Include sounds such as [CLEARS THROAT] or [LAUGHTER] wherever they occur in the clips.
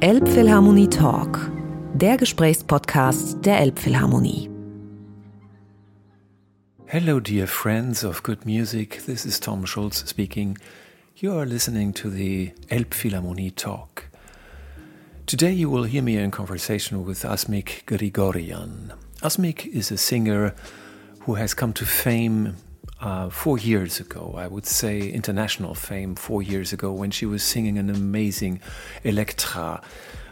Elbphilharmonie Talk, der Gesprächspodcast der Elbphilharmonie. Hello, dear friends of good music. This is Tom Schulz speaking. You are listening to the Elbphilharmonie Talk. Today, you will hear me in conversation with Asmik Grigorian. Asmik is a singer who has come to fame uh, four years ago, I would say international fame four years ago, when she was singing an amazing Elektra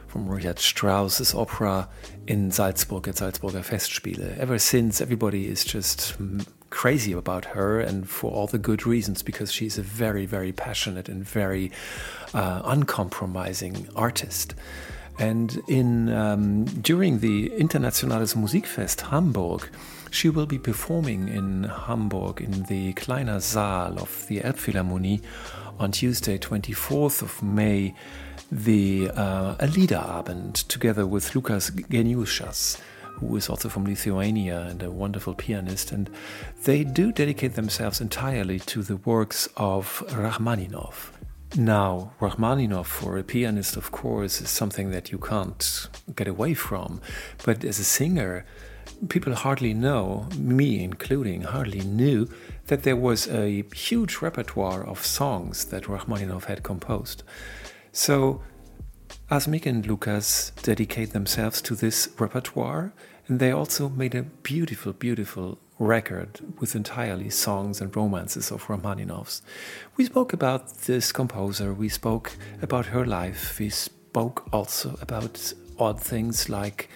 from Richard Strauss's opera in Salzburg at Salzburger Festspiele. Ever since, everybody is just crazy about her, and for all the good reasons, because she's a very, very passionate and very uh, uncompromising artist. And in um, during the Internationales Musikfest Hamburg, she will be performing in Hamburg in the Kleiner Saal of the Elbphilharmonie on Tuesday, 24th of May the uh, a Liederabend together with Lukas Geniušas, who is also from Lithuania and a wonderful pianist. And they do dedicate themselves entirely to the works of Rachmaninoff. Now, Rachmaninoff, for a pianist, of course, is something that you can't get away from. But as a singer, people hardly know, me including, hardly knew that there was a huge repertoire of songs that Rachmaninoff had composed. So Asmik and Lukas dedicate themselves to this repertoire, and they also made a beautiful, beautiful record with entirely songs and romances of Rachmaninoff's. We spoke about this composer, we spoke about her life, we spoke also about odd things like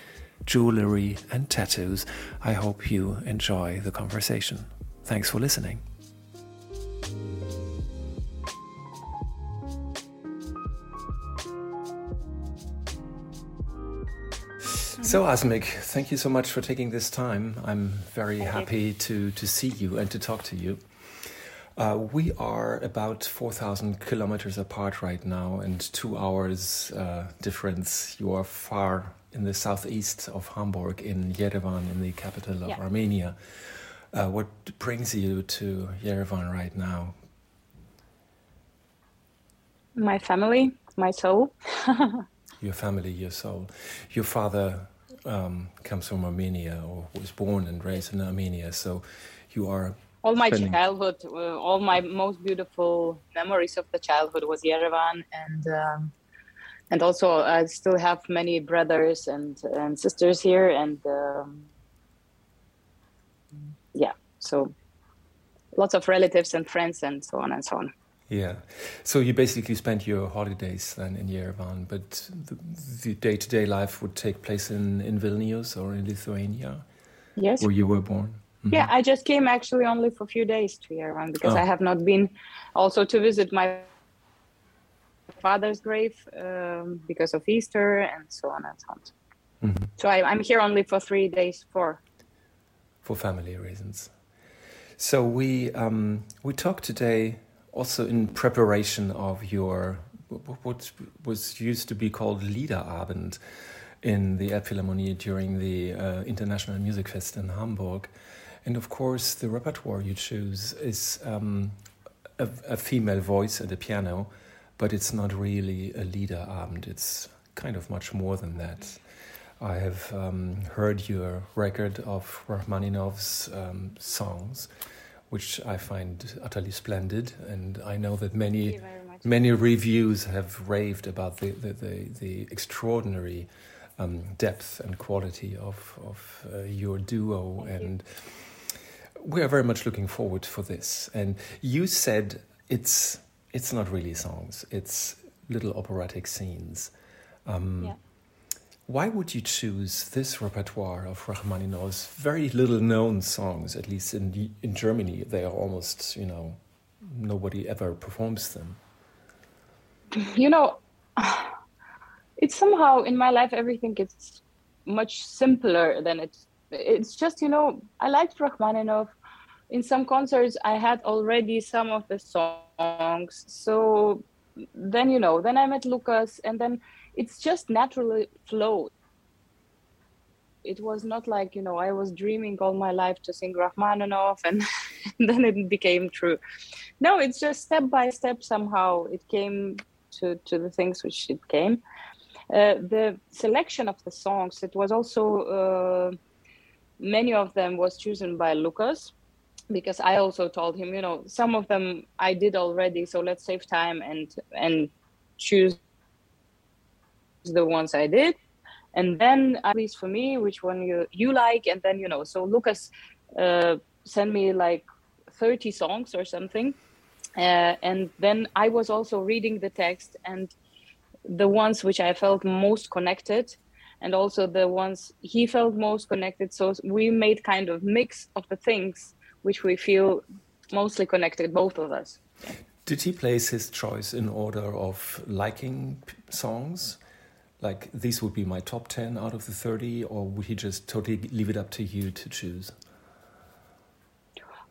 jewelry and tattoos. I hope you enjoy the conversation. Thanks for listening. So, Asmik, thank you so much for taking this time. I'm very thank happy you. to, to see you and to talk to you. Uh, we are about 4,000 kilometers apart right now and two hours uh, difference. You are far in the southeast of Hamburg, in Yerevan, in the capital of yeah. Armenia. Uh, what brings you to Yerevan right now? My family, my soul. [LAUGHS] your family, your soul. Your father um, comes from Armenia or was born and raised in Armenia. So you are all my spending... childhood, uh, all my most beautiful memories of the childhood was Yerevan, and um, and also I still have many brothers and and sisters here, and um, yeah, so lots of relatives and friends and so on and so on. Yeah. So you basically spent your holidays then in Yerevan, but the day to day life would take place in, in Vilnius or in Lithuania? Yes. Where you were born? Mm-hmm. Yeah, I just came actually only for a few days to Yerevan because oh. I have not been also to visit my father's grave um, because of Easter and so on and so on. Mm-hmm. So I, I'm here only for three days for for family reasons. So we um, we talked today also in preparation of your what was used to be called Liederabend in the Elbphilharmonie during the uh, International Music Fest in Hamburg. And of course, the repertoire you choose is um, a, a, female voice and a piano, but it's not really a Liederabend. It's kind of much more than that. I have um, heard your record of Rachmaninoff's um, songs which I find utterly splendid. And I know that many many reviews have raved about the the, the, the extraordinary um, depth and quality of of uh, your duo, Thank and you. we are very much looking forward for this. And you said it's it's not really songs; it's little operatic scenes. Um, yeah. Why would you choose this repertoire of Rachmaninoff's very little known songs? At least in in Germany, they are almost you know nobody ever performs them. You know, it's somehow in my life everything gets much simpler than it's. It's just you know I liked Rachmaninoff. In some concerts, I had already some of the songs. So then you know, then I met Lukas, and then it's just naturally flowed. It was not like you know i was dreaming all my life to sing rachmaninoff and [LAUGHS] then it became true. No it's just step by step somehow it came to to the things which it came. Uh, the selection of the songs it was also uh, many of them was chosen by lukas because i also told him you know some of them i did already so let's save time and and choose the ones i did. And then at least for me which one you you like and then you know so lukas uh, sent me like 30 songs or something. Uh, and then i was also reading the text and the ones which i felt most connected and also the ones he felt most connected. So we made kind of mix of the things which we feel mostly connected both of us. Did he place his choice in order of liking songs? Like these would be my top 10 out of the 30 or would he just totally leave it up to you to choose?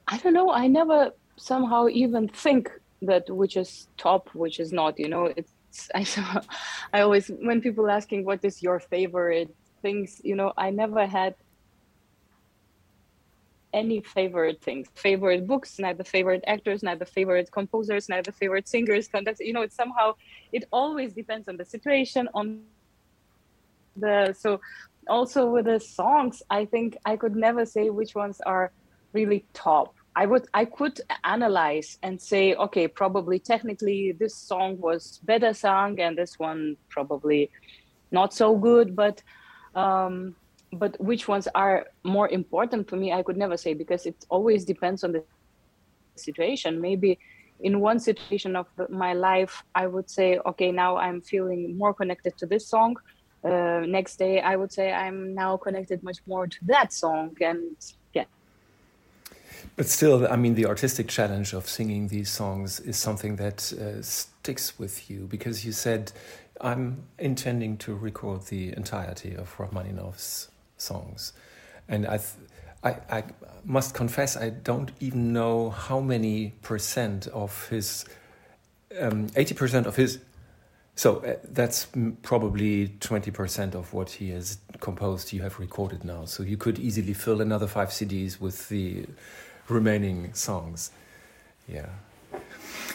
I don't know. I never somehow even think that which is top which is not you know? It's i [LAUGHS] i always when people asking what is your favorite things you know i never had any favorite things. Favorite books neither favorite actors neither favorite composers neither favorite singers. Conductors you know it's somehow it always depends on the situation on the so also with the songs i think i could never say which ones are really top. I would i could analyze and say okay probably technically this song was better sung and this one probably not so good but um but which ones are more important for me i could never say because it always depends on the situation. Maybe in one situation of my life i would say okay now i'm feeling more connected to this song. Uh, next day i would say i'm now connected much more to that song and yeah. But still i mean the artistic challenge of singing these songs is something that uh, sticks with you because you said i'm intending to record the entirety of rachmaninoff's songs and i I, I must confess i don't even know how many percent of his um, 80% of his so uh, that's probably 20% of what he has composed you have recorded now. So you could easily fill another five CDs with the remaining songs. Yeah.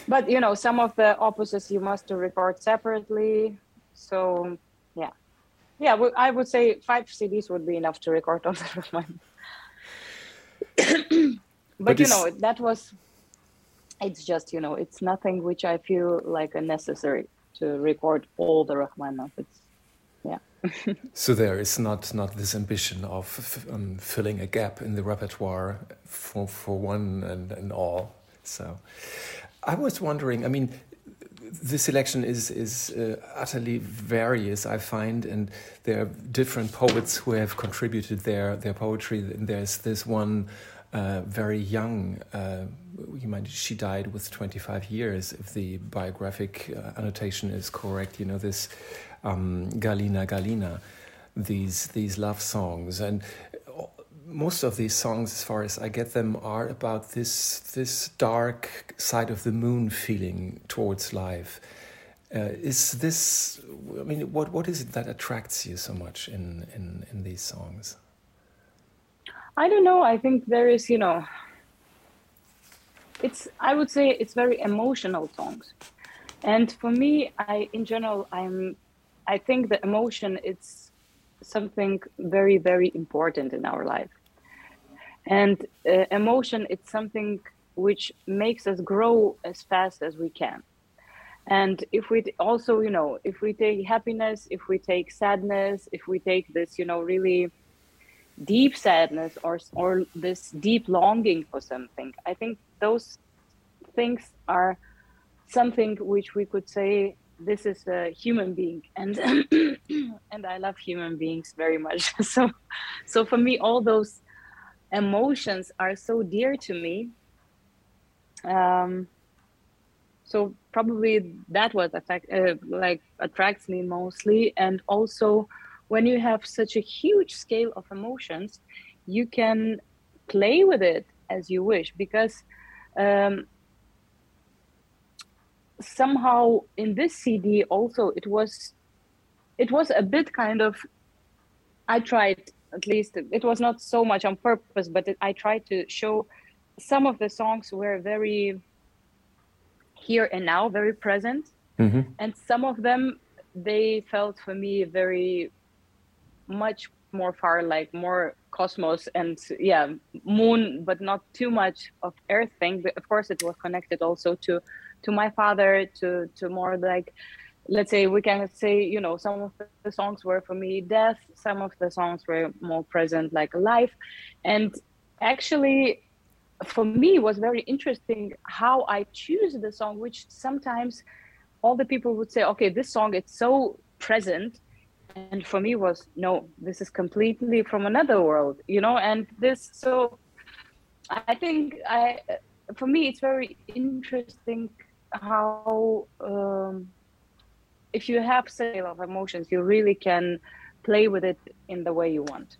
But you know, some of the opuses you must record separately. So yeah. I would say five CDs would be enough to record on [LAUGHS] the one. [COUGHS] but, but you know, that was it's just, you know, it's nothing which I feel like a necessary to record all the Rachmaninoff. It's yeah. [LAUGHS] so there is not not this ambition of um, filling a gap in the repertoire for for one and, and all. So I was wondering. I mean, the selection is is uh, utterly various. I find, and there are different poets who have contributed their their poetry. And there's this one uh, very young. Uh, you might she died with 25 years, if the biographic uh, annotation is correct. You know this um, Galina Galina, these these love songs, and most of these songs, as far as I get them, are about this this dark side of the moon feeling towards life. Uh, is this? I mean, what what is it that attracts you so much in in in these songs? I don't know. I think there is, you know, it's, I would say it's very emotional songs. And for me, I, in general, I'm, I think the emotion, it's something very, very important in our life. And uh, emotion, it's something which makes us grow as fast as we can. And if we also, you know, if we take happiness, if we take sadness, if we take this, you know, really deep sadness or or this deep longing for something i think those things are something which we could say this is a human being and [COUGHS] and i love human beings very much [LAUGHS] so so for me all those emotions are so dear to me. Um so probably that was affect uh, like attracts me mostly. And also when you have such a huge scale of emotions, you can play with it as you wish because um, somehow in this CD also it was it was a bit kind of I tried at least it was not so much on purpose, but it, I tried to show some of the songs were very here and now, very present, mm-hmm. and some of them they felt for me very much more far like more cosmos and yeah moon but not too much of earth thing but of course it was connected also to to my father to to more like let's say we can say you know some of the songs were for me death some of the songs were more present like life. And actually for me was very interesting how i choose the song which sometimes all the people would say okay this song it's so present. And for me was no this is completely from another world you know? And this so i think i for me it's very interesting how um, if you have scale of emotions you really can play with it in the way you want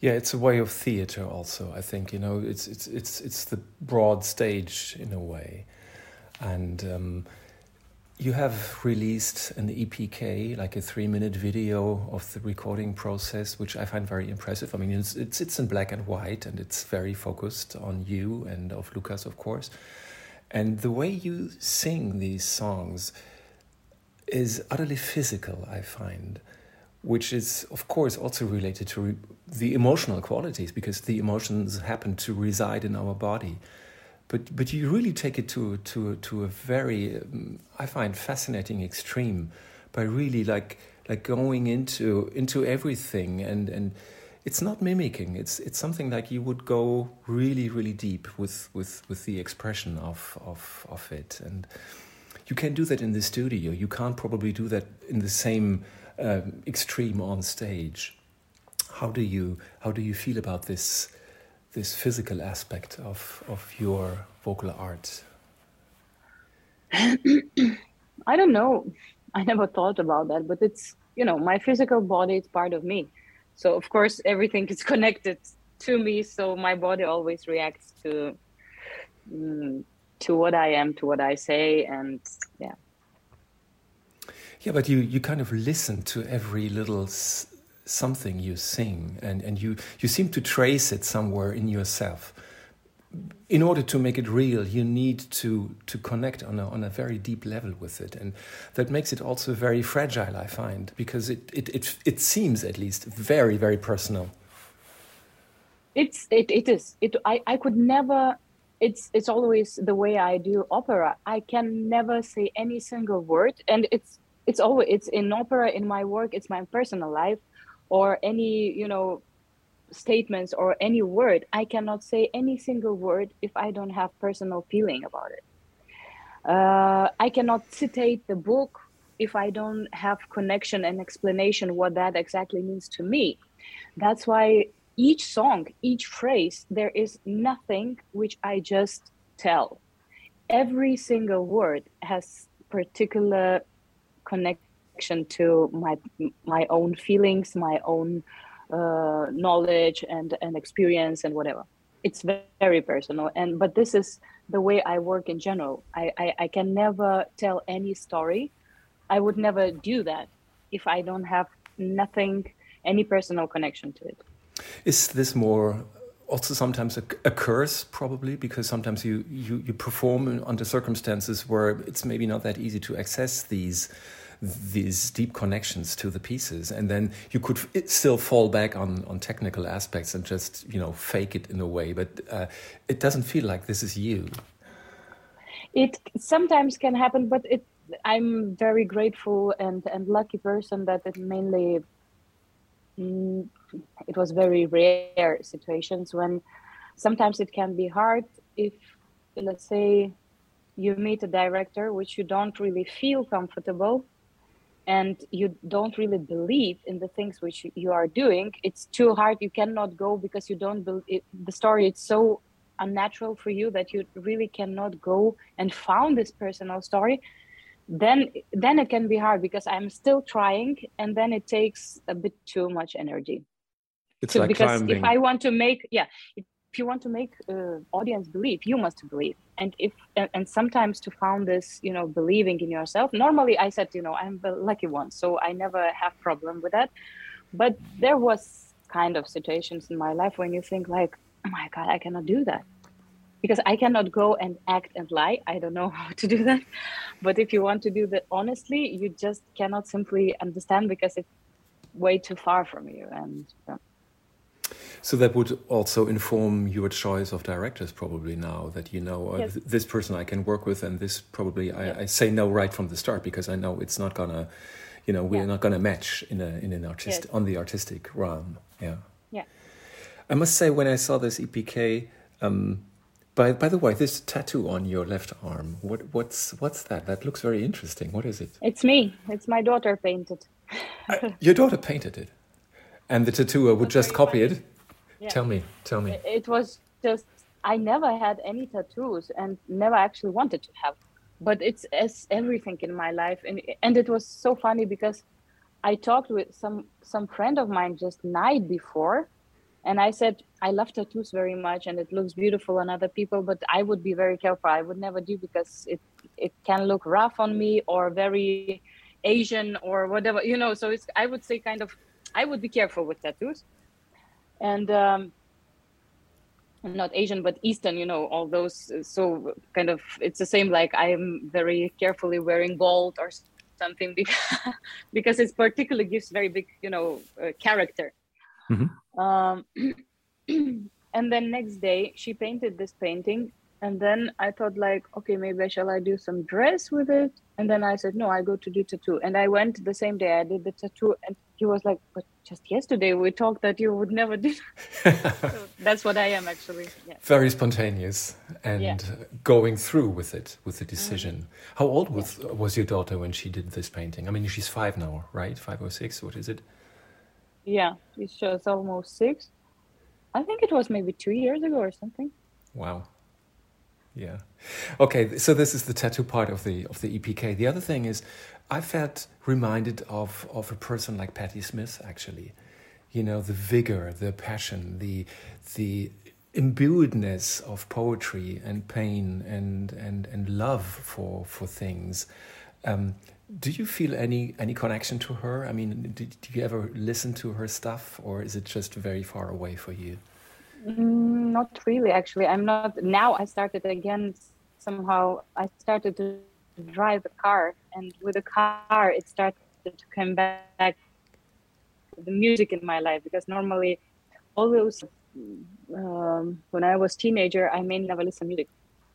yeah it's a way of theater also i think you know it's it's it's it's the broad stage in a way and um, you have released an EPK, like a three-minute video of the recording process, which I find very impressive. I mean, it's, it's, it's in black and white, and it's very focused on you and of Lukas, of course. And the way you sing these songs is utterly physical, I find, which is, of course, also related to re- the emotional qualities, because the emotions happen to reside in our body. But but you really take it to to to a very um, I find fascinating extreme by really like like going into into everything and and it's not mimicking. It's it's something like you would go really really deep with with with the expression of of of it. And you can do that in the studio you can't probably do that in the same um, extreme on stage how do you how do you feel about this this physical aspect of, of your vocal art? [CLEARS THROAT] I don't know. I never thought about that, but it's, you know, my physical body is part of me. So, of course, everything is [LAUGHS] connected to me. So, my body always reacts to. Mm, to what I am, to what I say, and yeah. Yeah, but you you kind of listen to every little something you sing and, and you, you seem to trace it somewhere in yourself. In order to make it real, you need to, to connect on a, on a very deep level with it. And that makes it also very fragile, I find, because it, it, it, it seems at least very, very personal. It's, it, it is. It, I, I could never it's it's always the way I do opera. I can never say any single word, and it's it's always it's in opera in my work. It's my personal life or any you know statements or any word i cannot say any single word if i don't have personal feeling about it uh, i cannot citate the book if i don't have connection and explanation what that exactly means to me that's why each song each phrase there is nothing which i just tell. Every single word has particular connection to my my own feelings my own uh, knowledge and and experience and whatever. It's very personal and but this is the way i work in general. I, I i can never tell any story. I would never do that if i don't have nothing any personal connection to it is this more also sometimes a, curse probably? Because sometimes you, you you perform under circumstances where it's maybe not that easy to access these these deep connections to the pieces. And then you could still fall back on on technical aspects and just you know fake it in a way. But uh, it doesn't feel like this is you. It sometimes can happen but it i'm very grateful and and lucky person that it mainly mm, it was very rare situations when sometimes it can be hard if let's say you meet a director which you don't really feel comfortable and you don't really believe in the things which you are doing it's too hard. You cannot go because you don't believe the story it's so unnatural for you that you really cannot go and found this personal story then then it can be hard because i'm still trying and then it takes a bit too much energy it's so, like because climbing. if i want to make yeah if you want to make uh, audience believe you must believe and if and, and, sometimes to found this you know believing in yourself normally i said you know i'm the lucky one so i never have problem with that but there was kind of situations in my life when you think like oh my god i cannot do that because I cannot go and act and lie. I don't know [LAUGHS] how to do that. But if you want to do that honestly, you just cannot simply understand because it's way too far from you. And yeah. So that would also inform your choice of directors, probably now that you know uh, Yes. this person I can work with, and this probably I, Yeah. I say no right from the start because I know it's not gonna, you know, we're Yeah. not gonna match in a in an artist Yes. on the artistic realm. Yeah. Yeah. I must say, when I saw this EPK, um, by by the way, this tattoo on your left arm, what what's what's that? That looks very interesting. What is it? It's me. It's my daughter painted. Your daughter painted it, and the tattooer would just copy funny. it. Yeah. Tell me, tell me. It was just I never had any tattoos and never actually wanted to have. But it's as everything in my life, and and it was so funny because I talked with some some friend of mine just night before, and I said I love tattoos very much and it looks beautiful on other people, but I would be very careful. I would never do because it it can look rough on me or very Asian or whatever, you know. So it's I would say kind of I would be careful with tattoos, and um, not Asian but Eastern, you know, all those. uh, So kind of it's the same. Like I am very carefully wearing gold or something [LAUGHS] because because it particularly gives very big, you know, uh, character. Mhm. Um, [CLEARS THROAT] and then next day she painted this painting and then i thought like okay maybe shall i do some dress with it. And then i said no i go to do tattoo. And i went the same day i did the tattoo. And he was like but just yesterday we talked that you would never do [LAUGHS] so that's what i am actually. Yeah. Very spontaneous and Yeah. Mm-hmm. going through with it with the decision. How old was was your daughter when she did this painting? I mean she's five now right? Five or six what is it? Yeah it's just almost six. I think it was maybe two years ago or something. Wow yeah. Okay so this is the tattoo part of the of the epk the other thing is i felt reminded of of a person like patti smith actually. You know the vigor the passion the the imbuedness of poetry and pain and and and love for for things. Um, do you feel any any connection to her? I mean did, did you ever listen to her stuff or is it just very far away for you not really, actually. I'm not. Now I started again. Somehow I started to drive a car, and with a car, it started to come back the music in my life because normally, all those um, when I was teenager, I mainly never listen to music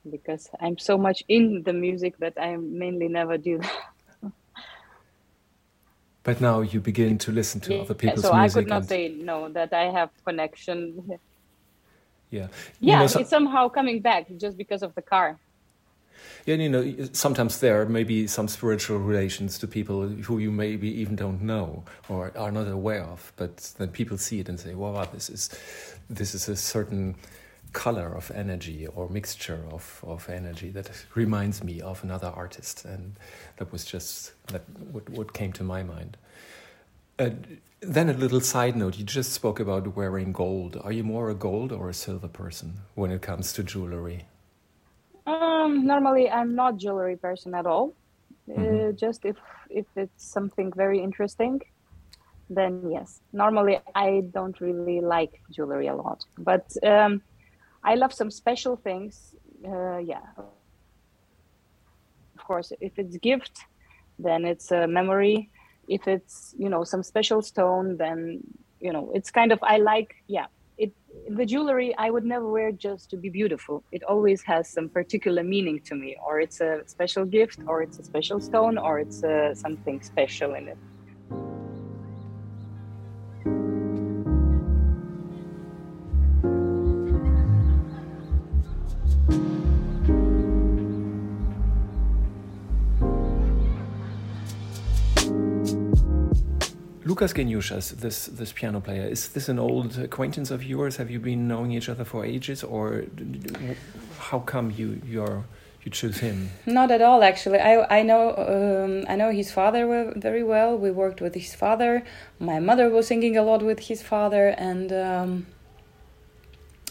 because I'm so much in the music that I mainly never do that. but now you begin to listen to Yeah, other people's so I music could not and- say no that I have connection. Yeah Yeah, you know, so- it's somehow coming back just because of the car. Yeah, you know, sometimes there may be some spiritual relations to people who you maybe even don't know or are not aware of, but then people see it and say, "Wow, this is this is a certain color of energy or mixture of, of energy that reminds me of another artist," and that was just that what what came to my mind. Uh, then a little side note: you just spoke about wearing gold. Are you more a gold or a silver person when it comes to jewelry? Um, normally I'm not jewelry person at all. Uh, Mhm. just if if it's something very interesting, then yes. Normally I don't really like jewelry a lot, but um, I love some special things. Uh, yeah, of course. If it's gift, then it's a memory. If it's you know some special stone, then you know it's kind of I like yeah it the jewelry i would never wear just to be beautiful. It always has some particular meaning to me or it's a special gift or it's a special stone or it's uh, something special in it Lukas Geniušas, this this piano player, is this an old acquaintance of yours? Have you been knowing each other for ages, or how come you you're you choose him? Not at all, actually. I I know um, I know his father very well. We worked with his father. My mother was singing a lot with his father, and um,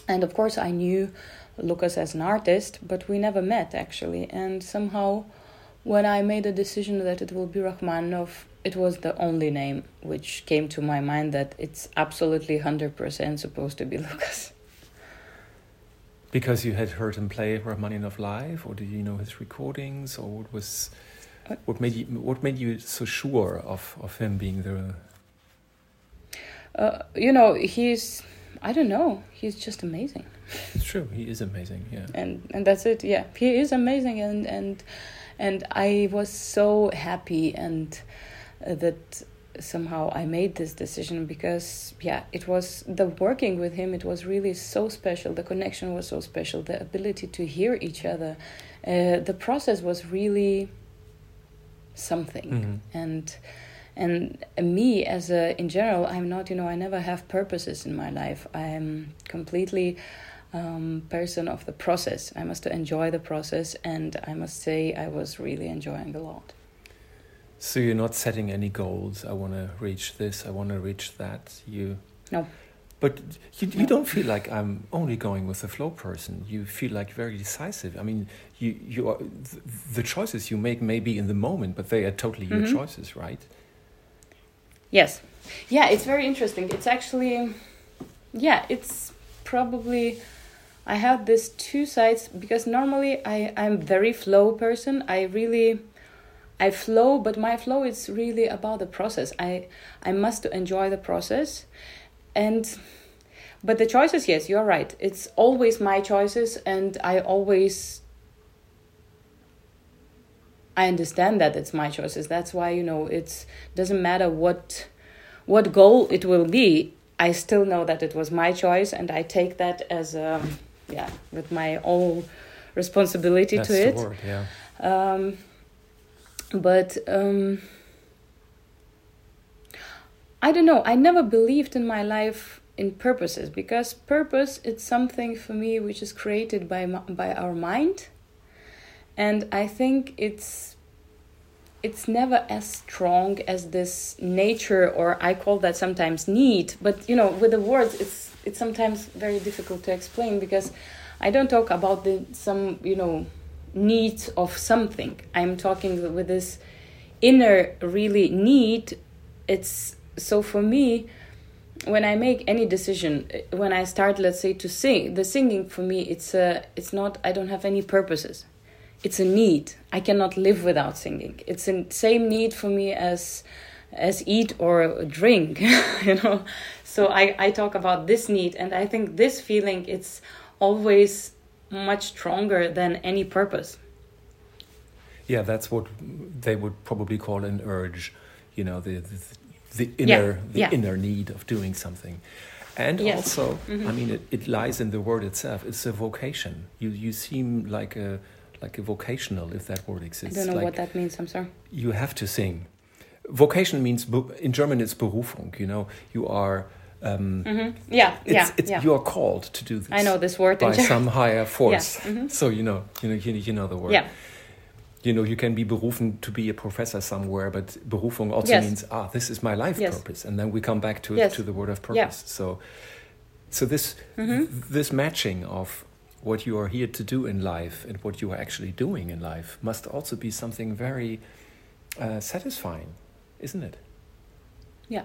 and of course I knew Lukas as an artist, but we never met actually. And somehow, when I made a decision that it will be Rachmaninoff, it was the only name which came to my mind that it's absolutely hundred percent supposed to be [LAUGHS] Lukas. Because you had heard him play Rachmaninoff live, or did you know his recordings, or what was Uh, what made you what made you so sure of of him being the Uh, you know, he's, I don't know, he's just amazing. It's true. He is amazing. Yeah. and and that's it yeah he is amazing and and and i was so happy and uh, that somehow i made this decision because yeah it was the working with him it was really so special. The connection was so special the ability to hear each other. Uh, the process was really something. Mhm. and and me as a in general i'm not you know i never have purposes in my life. I'm completely um, person of the process i must enjoy the process and i must say i was really enjoying a lot So you're not setting any goals. I want to reach this. I want to reach that. You. No. But you, you No. don't feel like I'm only going with the flow person. You feel like very decisive. I mean, you you are th- the choices you make may be in the moment, but they are totally your Mhm. choices, right? yes yeah it's very interesting it's actually yeah it's probably i have this two sides because normally i i'm very flow person. I really i flow but my flow is really about the process. I i must enjoy the process. And but the choices yes you're right. It's always my choices and i always i understand that it's my choices. That's why you know it's doesn't matter what what goal it will be i still know that it was my choice and i take that as a yeah with my own responsibility That's to the it word. Yeah. um, but um, I don't know. I never believed in my life in purposes because purpose it's something for me which is created by by our mind, and I think it's it's never as strong as this nature or I call that sometimes need. But you know, with the words, it's it's sometimes very difficult to explain because I don't talk about the some you know need of something. I'm talking with this inner really need. It's so for me when I make any decision, when I start, let's say, to sing, the singing for me, it's a, it's not. I don't have any purposes. It's a need. I cannot live without singing. It's the same need for me as as eat or drink, [LAUGHS] you know. So I I talk about this need, and I think this feeling it's always much stronger than any purpose. Yeah, that's what they would probably call an urge. You know, the the, the inner the yeah. inner need of doing something. And Yes. also, Mhm. I mean, it, it lies in the word itself. It's a vocation. You you seem like a like a vocational, if that word exists I don't know like what that means. I'm sorry. you have to sing. Vocation means in German it's Berufung. You know, you are. Um, hmm Yeah, it's, yeah, it's, yeah. You are called to do this. I know this word. by some higher [LAUGHS] force. mhm. So you know, you know, you, you know the word. Yeah, You know, you can be berufen to be a professor somewhere, but Berufung also Yes. means ah, this is my life Yes. purpose, and then we come back to Yes. to the word of Yeah. purpose. So, so this Mhm. this matching of what you are here to do in life and what you are actually doing in life must also be something very uh, satisfying, isn't it? yeah.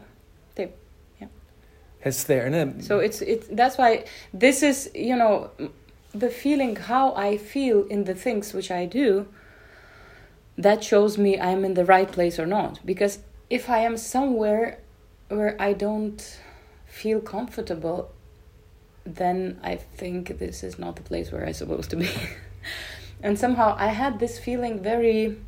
There and So it's it's that's why this is you know the feeling how I feel in the things which I do. That shows me I'm in the right place or not. Because if I am somewhere where I don't feel comfortable, then I think this is not the place where I'm supposed to be. [LAUGHS] and somehow I had this feeling very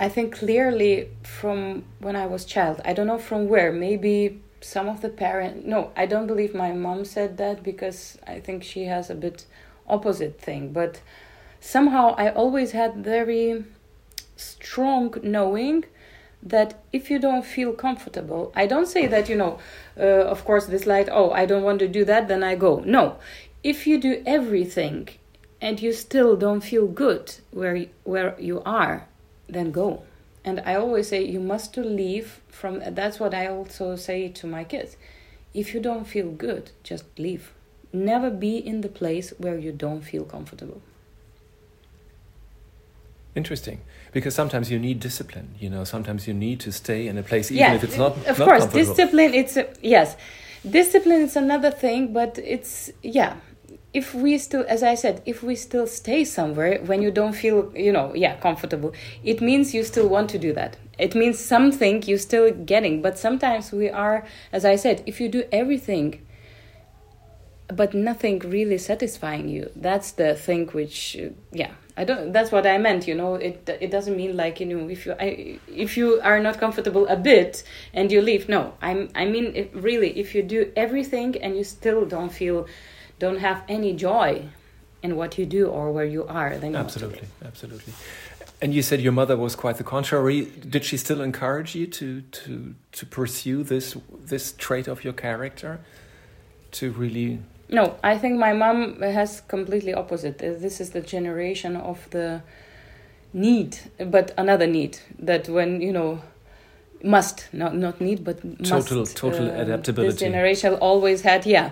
I think clearly from when I was child. I don't know from where. Maybe some of the parent. No, I don't believe my mom said that because I think she has a bit opposite thing. But somehow I always had very strong knowing that if you don't feel comfortable, I don't say that you know. Uh, of course, this light. Oh, I don't want to do that. Then I go. No, if you do everything and you still don't feel good where where you are then go and i always say you must leave from that's what i also say to my kids if you don't feel good just leave never be in the place where you don't feel comfortable interesting because sometimes you need discipline. You know, sometimes you need to stay in a place even if it's not. of not course comfortable. discipline it's a, yes discipline is another thing but it's yeah if we still as i said if we still stay somewhere when you don't feel you know yeah comfortable it means you still want to do that. It means something you're still getting. But sometimes we are as i said if you do everything but nothing really satisfying you that's the thing which yeah i don't that's what i meant you know. It it doesn't mean like you know if you I, if you are not comfortable a bit and you leave no. I'm i mean if, really if you do everything and you still don't feel don't have any joy in what you do or where you are then absolutely absolutely. And you said your mother was quite the contrary. Did she still encourage you to to to pursue this this trait of your character to really no i think my mom has completely opposite. This is the generation of the need but another need that when you know must not not need but total must, total uh, adaptability. this generation always had yeah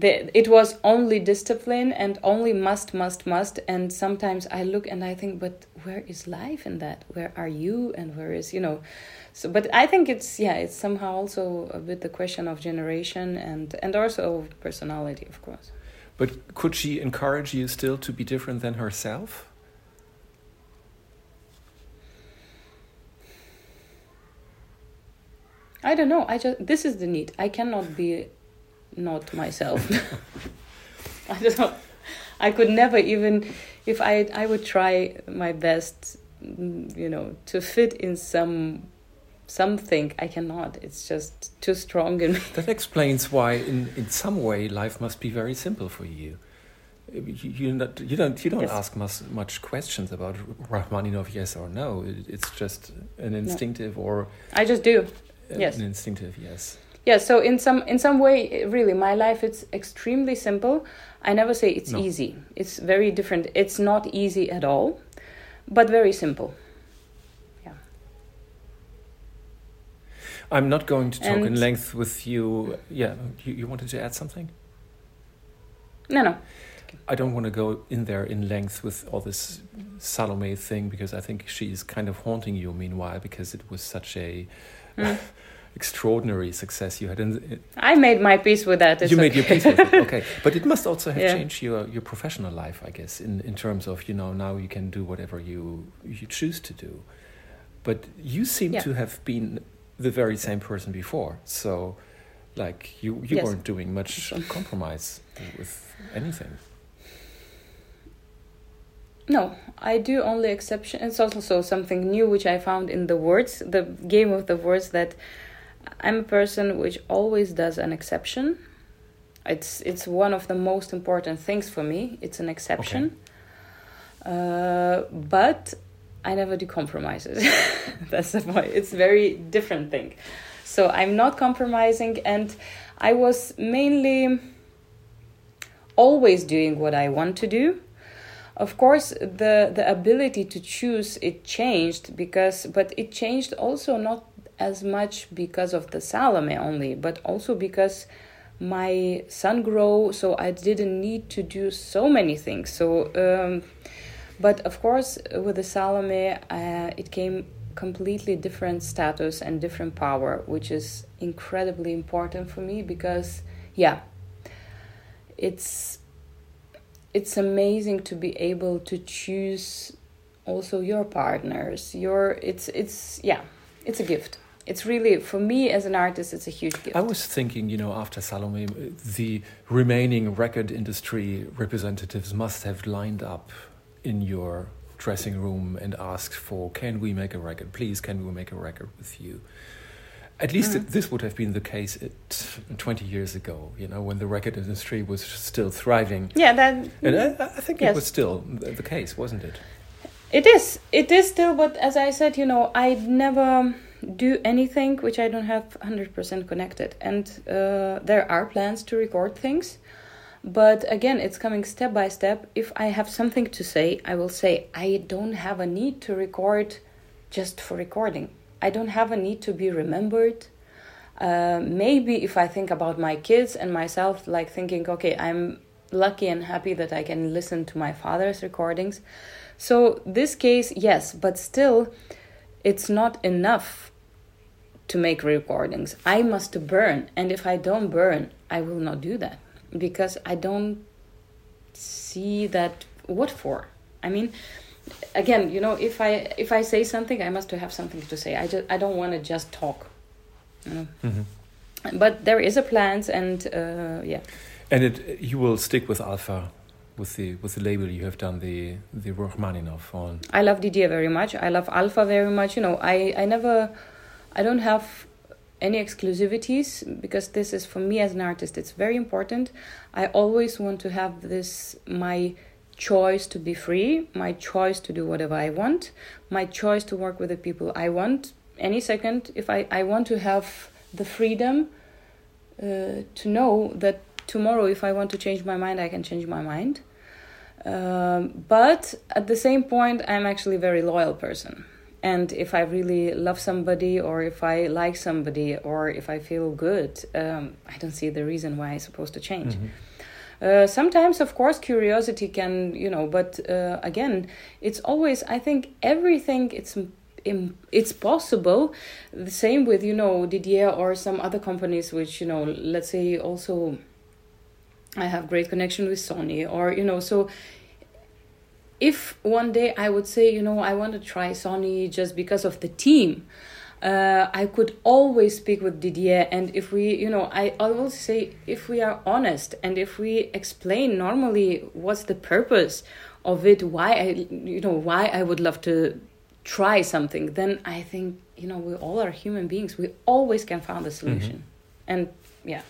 the, it was only discipline and only must must must. And sometimes i look and i think but where is life in that? Where are you and where is you know? So but i think it's yeah it's somehow also a bit the question of generation and and also personality of course. But could she encourage you still to be different than herself? I don't know. I just this is the need. I cannot be not myself [LAUGHS] i don't know i could never even if i i would try my best mm, you know to fit in some something I cannot. It's just too strong in me. That explains why, in in some way, life must be very simple for you. You, you, not, you don't you don't yes. ask much, much questions about Rachmaninoff, yes or no. It, it's just an instinctive no. or I just do. Yes, an instinctive yes. Yeah. So in some in some way, really, my life it's extremely simple. I never say it's no. easy. It's very different. It's not easy at all, but very simple. Yeah i'm not going to talk and in length with you. Yeah, you, you wanted to add something? No, no. I don't want to go in there in length with all this Salome thing because I think she's kind of haunting you meanwhile because it was such a mm. [LAUGHS] extraordinary success you had. And I made my peace with that. It's you okay. made your peace with it, okay. [LAUGHS] But it must also have yeah. changed your, your professional life, I guess, in, in terms of, you know, now you can do whatever you, you choose to do. But you seem yeah. to have been the very same person before. So, like you, you yes. weren't doing much compromise with anything. No, I do only exception. It's also something new which I found in the words, the game of the words. That I'm a person which always does an exception. It's it's one of the most important things for me. It's an exception. Okay. Uh, but I never do compromises. [LAUGHS] That's the point. It's very different thing. So I'm not compromising, and I was mainly always doing what I want to do. Of course, the the ability to choose it changed because, but it changed also not as much because of the Salome only, but also because my son grew, so I didn't need to do so many things. So. Um, but of course, with the Salome, uh, it came completely different status and different power, which is incredibly important for me because, yeah, it's it's amazing to be able to choose also your partners. Your it's it's yeah, it's a gift it's really for me as an artist it's a huge gift i was thinking you know after salome the remaining record industry representatives must have lined up in your dressing room and asked for, "Can we make a record? Please, can we make a record with you?" At least mm. this would have been the case at 20 years ago, you know, when the record industry was still thriving. Yeah, that. And I, I think yes. it was still the case, wasn't it? It is. It is still, but as I said, you know, I never do anything which I don't have 100% connected. And uh, there are plans to record things but again, it's coming step by step. If I have something to say, I will say, I don't have a need to record just for recording. I don't have a need to be remembered. Uh, maybe if I think about my kids and myself, like thinking, okay, I'm lucky and happy that I can listen to my father's recordings. So, this case, yes, but still, it's not enough to make recordings. I must burn, and if I don't burn, I will not do that because I don't see that what for. I mean, again, you know, if I if I say something, I must have something to say. I just I don't want to just talk. You know? mm-hmm. But there is a plans, and uh, yeah. And it you will stick with Alpha with the with the label you have done the the Rachmaninoff on. I love Didier very much. I love Alpha very much. You know, I I never, I don't have any exclusivities because this is for me as an artist. It's very important. I always want to have this my choice to be free, my choice to do whatever I want, my choice to work with the people I want. Any second, if I, I want to have the freedom uh, to know that tomorrow, if I want to change my mind, I can change my mind. Um, but at the same point, I'm actually a very loyal person. And if I really love somebody, or if I like somebody, or if I feel good, um, I don't see the reason why I'm supposed to change. Mm-hmm. Uh, sometimes, of course, curiosity can, you know, but uh, again, it's always, I think, everything it's it's possible. The same with, you know, Didier or some other companies, which, you know, let's say also I have great connection with Sony, or, you know, so if one day I would say, you know, I want to try Sony just because of the team, uh, I could always speak with Didier. And if we, you know, I always say, if we are honest and if we explain normally what's the purpose of it, why I, you know, why I would love to try something, then I think, you know, we all are human beings. We always can find a solution. Mm-hmm. And yeah.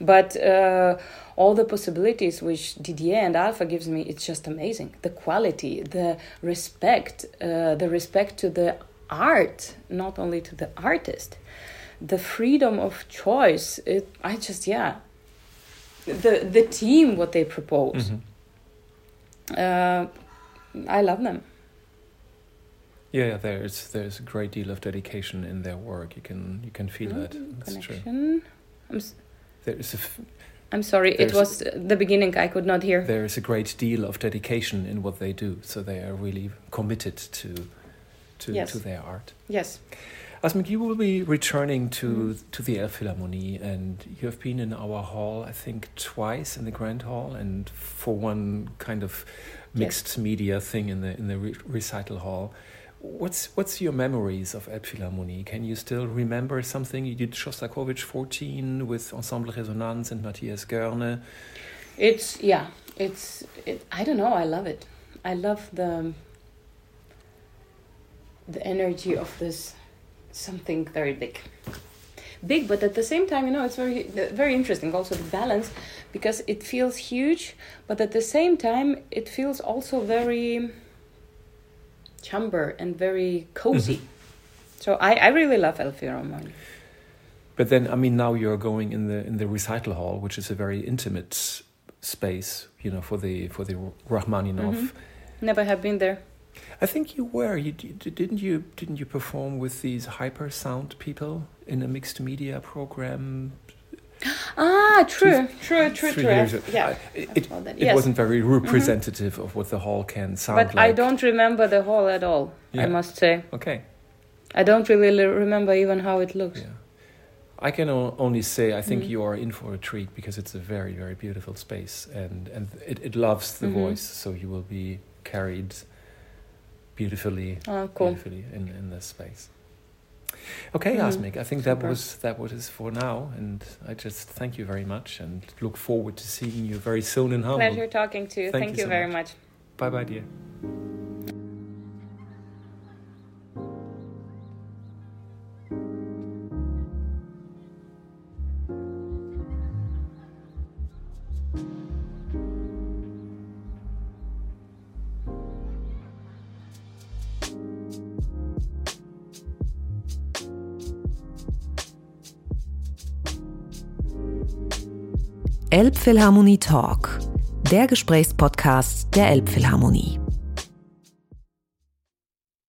But uh, all the possibilities which Didier and Alpha gives me, it's just amazing. The quality, the respect, uh, the respect to the art, not only to the artist. The freedom of choice. It, I just yeah. The the team what they propose. Mm-hmm. Uh, I love them. Yeah, there's there's a great deal of dedication in their work. You can you can feel mm, that. That's connection. true. I'm s- there is a. F- I'm sorry, it was the beginning. I could not hear. There is a great deal of dedication in what they do, so they are really committed to to, yes. to their art. Yes. Asmik, you will be returning to mm. to the Elbphilharmonie, and you have been in our hall, I think, twice in the Grand Hall, and for one kind of mixed yes. media thing in the in the re recital hall. What's what's your memories of Elbphilharmonie? Can you still remember something? You did Shostakovich 14 with Ensemble Resonanz and Matthias Goerne. It's yeah, it's it, I don't know. I love it. I love the the energy of this something very big big but at the same time you know it's very very interesting also the balance because it feels huge but at the same time it feels also very chamber and very cozy mm-hmm. so I, I really love Elbphilharmonie but then I mean now you're going in the in the recital hall which is a very intimate space you know for the for the Rachmaninoff mm-hmm. never have been there I think you were. You didn't you didn't you perform with these hyper sound people in a mixed media program? Ah, true, true, true, true. Yeah, it, it, yes. wasn't very mm-hmm. representative mm -hmm. of what the hall can sound but like. But I don't remember the hall at all. Yeah. I must say. Okay. I don't really remember even how it looks. Yeah. I can only say I think mm. you are in for a treat because it's a very very beautiful space and and it, it loves the mm -hmm. voice so you will be carried beautifully, oh, cool. beautifully in, in this space. Okay, mm. Asmik, I think Super. that was that was it for now, and I just thank you very much and look forward to seeing you very soon in Hamburg. Pleasure talking to you. Thank, thank you, you so very much. much. Bye, bye, dear. Elbphilharmonie Talk, der Gesprächspodcast der Elbphilharmonie.